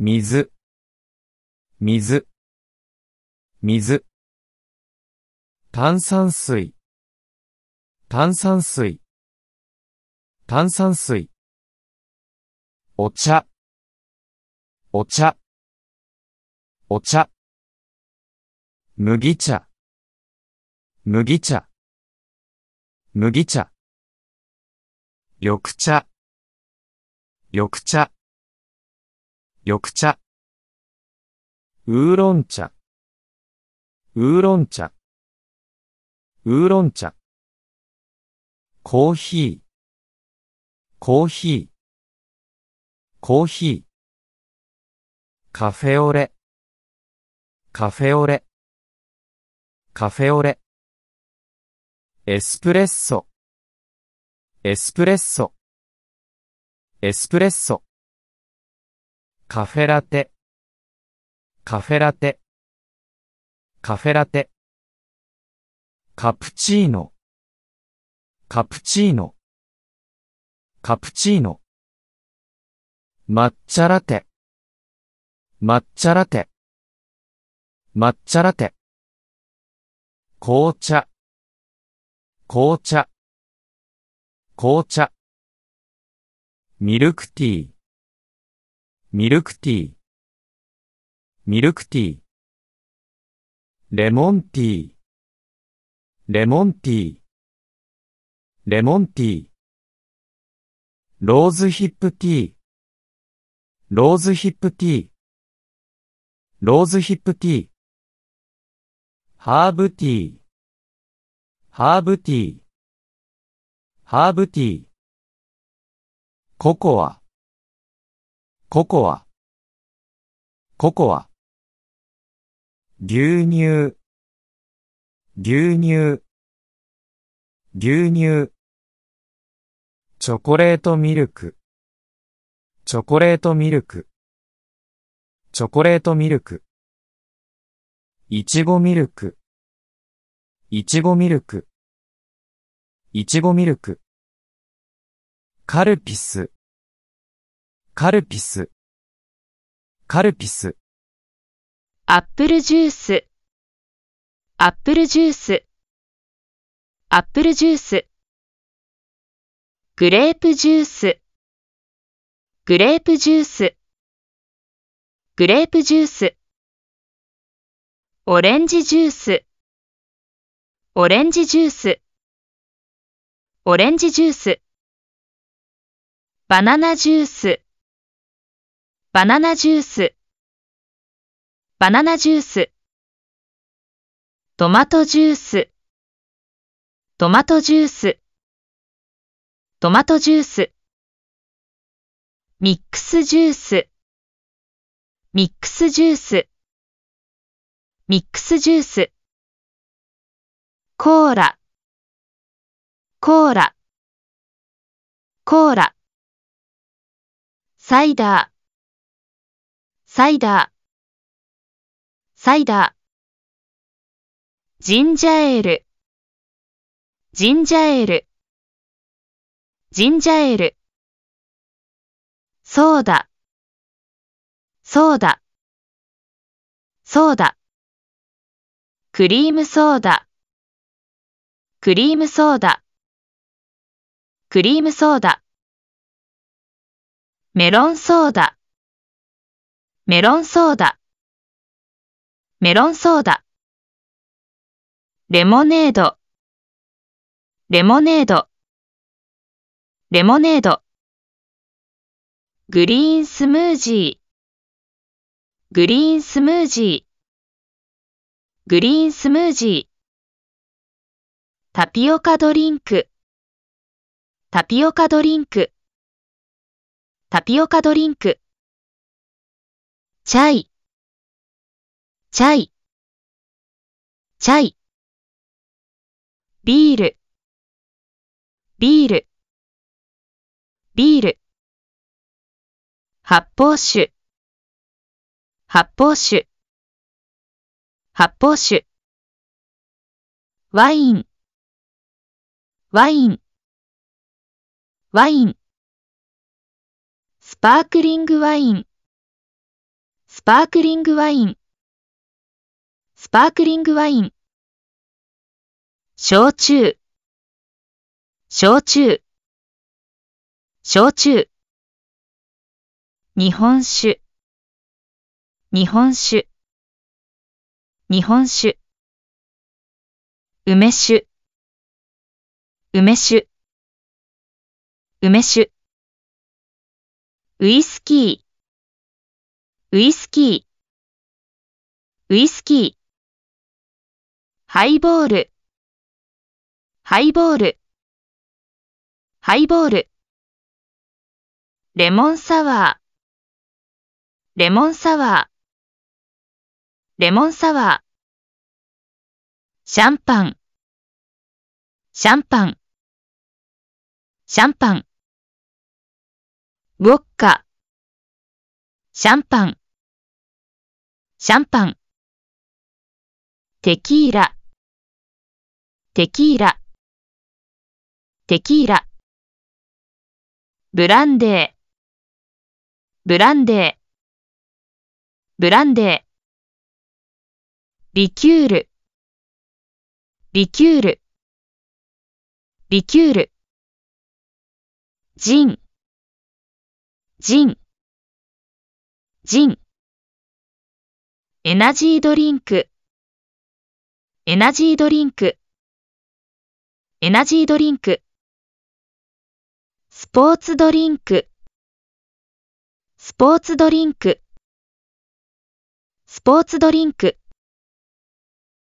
水、水、水。炭酸水、炭酸水、炭酸水。お茶、お茶、お茶。麦茶、麦茶、麦茶。緑茶、緑茶、緑茶。ウーロン茶、ウーロン茶、ウーロン茶。コーヒー、コーヒー、コーヒー。カフェオレ、カフェオレ、カフェオレ。エスプレッソ、エスプレッソ、エスプレッソ。カフェラテ、カフェラテ、カフェラテ。カプチーノ、カプチーノ、カプチーノ。抹茶ラテ、抹茶ラテ、抹茶ラテ。紅茶、紅茶、紅茶。ミルクティー、ミルクティー、ミルクティー。レモンティー、レモンティー、レモンティー。ローズヒップティー、ローズヒップティー、ローズヒップティー。ハーブティー、ハーブティー、ハーブティー。ココア、ココア、ココア。牛乳、牛乳、牛乳。チョコレートミルク、チョコレートミルク、チョコレートミルク。いちごミルク、いちごミルク、いちごミルク。カルピス、カルピス、カルピス。アップルジュース、アップルジュース、アップルジュース。グレープジュース、グレープジュース、グレープジュース。オレンジジュース、オレンジジュース、オレンジジュース。バナナジュース、バナナジュース、バナナジュース。トマトジュース、トマトジュース、トマトジュース。ミックスジュース、ミックスジュース、ミックスジュース。コーラ、コーラ、コーラ。サイダー、サイダー、サイダー。ジンジャーエール、ジンジャーエール、ジンジャーエール。ソーダ、ソーダ、ソーダ。クリームソーダ、クリームソーダ、クリームソーダ。メロンソーダ、メロンソーダ、メロンソーダ。レモネード、レモネード、レモネード。グリーンスムージー、グリーンスムージー、グリーンスムージー。タピオカドリンク、タピオカドリンク、タピオカドリンク。チャイ、チャイ、チャイ。ビール、ビール、ビール。発泡酒、発泡酒、発泡酒。ワイン、ワイン、ワイン。スパークリングワイン、パークリングワイン、スパークリングワイン。焼酎、焼酎、焼酎。日本酒、日本酒、日本酒。梅酒、梅酒、梅酒。ウイスキー、ウイスキー、ウイスキー。ハイボール、ハイボール、ハイボール。レモンサワー、レモンサワー、レモンサワー。シャンパン、シャンパン、シャンパン。ウォッカ、シャンパン、シャンパン。テキーラ、テキーラ、テキーラ。ブランデー、ブランデー、ブランデー。リキュール、リキュール、リキュール。ジン、ジン、ジン。エナジードリンク、エナジードリンク、エナジードリンク。スポーツドリンク、スポーツドリンク、スポーツドリンク。